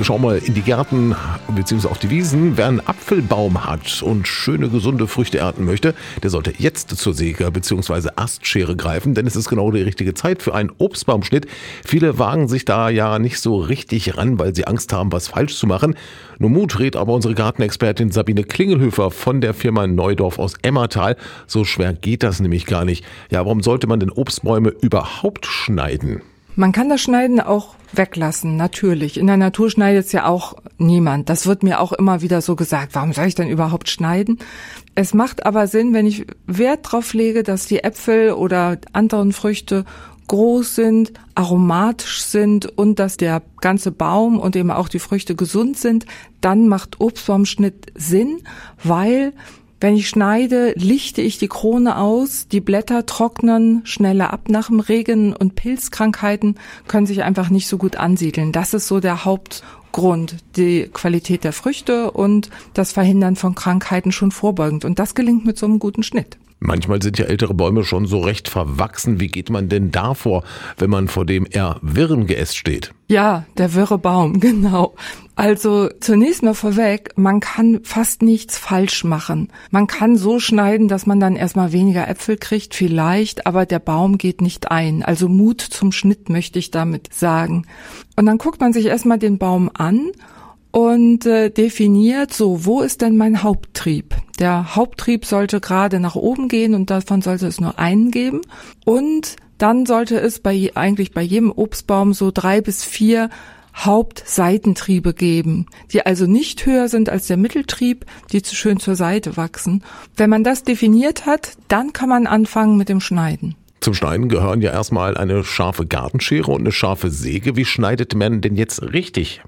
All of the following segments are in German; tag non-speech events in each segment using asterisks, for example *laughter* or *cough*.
Wir schauen mal in die Gärten bzw. auf die Wiesen. Wer einen Apfelbaum hat und schöne, gesunde Früchte ernten möchte, der sollte jetzt zur Säge bzw. Astschere greifen, denn es ist genau die richtige Zeit für einen Obstbaumschnitt. Viele wagen sich da ja nicht so richtig ran, weil sie Angst haben, was falsch zu machen. Nur Mut rät aber unsere Gartenexpertin Sabine Klingelhöfer von der Firma Neudorf aus Emmertal. So schwer geht das nämlich gar nicht. Ja, warum sollte man denn Obstbäume überhaupt schneiden? Man kann das Schneiden auch weglassen, natürlich. In der Natur schneidet es ja auch niemand. Das wird mir auch immer wieder so gesagt. Warum soll ich denn überhaupt schneiden? Es macht aber Sinn, wenn ich Wert drauf lege, dass die Äpfel oder anderen Früchte groß sind, aromatisch sind und dass der ganze Baum und eben auch die Früchte gesund sind, dann macht Obstbaumschnitt Sinn, weil wenn ich schneide, lichte ich die Krone aus, die Blätter trocknen schneller ab nach dem Regen und Pilzkrankheiten können sich einfach nicht so gut ansiedeln. Das ist so der Hauptgrund, die Qualität der Früchte und das Verhindern von Krankheiten schon vorbeugend. Und das gelingt mit so einem guten Schnitt. Manchmal sind ja ältere Bäume schon so recht verwachsen. Wie geht man denn davor, wenn man vor dem eher wirren Geäst steht? Ja, der wirre Baum, *laughs* genau. Also zunächst mal vorweg, man kann fast nichts falsch machen. Man kann so schneiden, dass man dann erstmal weniger Äpfel kriegt, vielleicht, aber der Baum geht nicht ein. Also Mut zum Schnitt möchte ich damit sagen. Und dann guckt man sich erstmal den Baum an und äh, definiert so, wo ist denn mein Haupttrieb? Der Haupttrieb sollte gerade nach oben gehen und davon sollte es nur einen geben. Und dann sollte es bei eigentlich bei jedem Obstbaum so drei bis vier Hauptseitentriebe geben, die also nicht höher sind als der Mitteltrieb, die zu schön zur Seite wachsen. Wenn man das definiert hat, dann kann man anfangen mit dem Schneiden. Zum Schneiden gehören ja erstmal eine scharfe Gartenschere und eine scharfe Säge. Wie schneidet man denn jetzt richtig?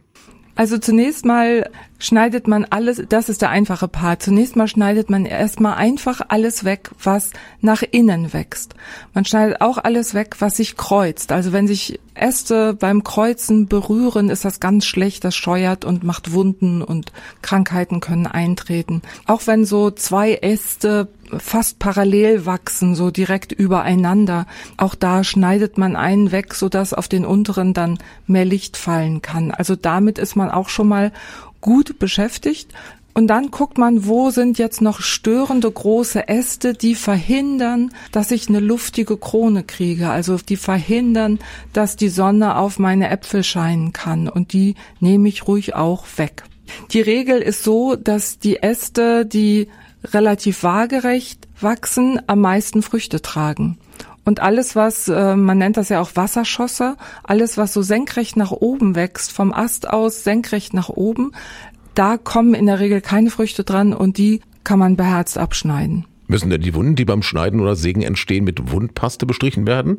Also zunächst mal schneidet man alles, das ist der einfache Part. Zunächst mal schneidet man erstmal einfach alles weg, was nach innen wächst. Man schneidet auch alles weg, was sich kreuzt. Also wenn sich Äste beim Kreuzen berühren, ist das ganz schlecht, das scheuert und macht Wunden und Krankheiten können eintreten. Auch wenn so zwei Äste fast parallel wachsen, so direkt übereinander. Auch da schneidet man einen weg, so dass auf den unteren dann mehr Licht fallen kann. Also damit ist man auch schon mal gut beschäftigt. Und dann guckt man, wo sind jetzt noch störende große Äste, die verhindern, dass ich eine luftige Krone kriege. Also die verhindern, dass die Sonne auf meine Äpfel scheinen kann. Und die nehme ich ruhig auch weg. Die Regel ist so, dass die Äste, die relativ waagerecht wachsen, am meisten Früchte tragen. Und alles, was, äh, man nennt das ja auch Wasserschosse, alles, was so senkrecht nach oben wächst, vom Ast aus senkrecht nach oben, da kommen in der Regel keine Früchte dran und die kann man beherzt abschneiden. Müssen denn die Wunden, die beim Schneiden oder Sägen entstehen, mit Wundpaste bestrichen werden?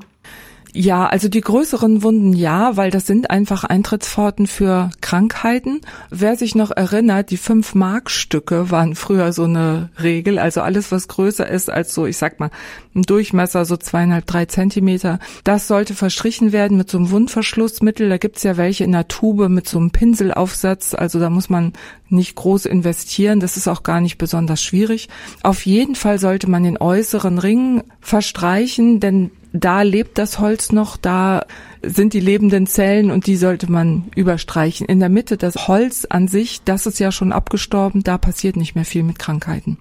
Ja, also die größeren Wunden ja, weil das sind einfach Eintrittspforten für Krankheiten. Wer sich noch erinnert, die fünf Markstücke waren früher so eine Regel. Also alles, was größer ist als so, ich sag mal, ein Durchmesser so zweieinhalb, drei Zentimeter, das sollte verstrichen werden mit so einem Wundverschlussmittel. Da gibt's ja welche in der Tube mit so einem Pinselaufsatz. Also da muss man nicht groß investieren. Das ist auch gar nicht besonders schwierig. Auf jeden Fall sollte man den äußeren Ring verstreichen, denn da lebt das Holz noch, da sind die lebenden Zellen und die sollte man überstreichen. In der Mitte das Holz an sich, das ist ja schon abgestorben, da passiert nicht mehr viel mit Krankheiten.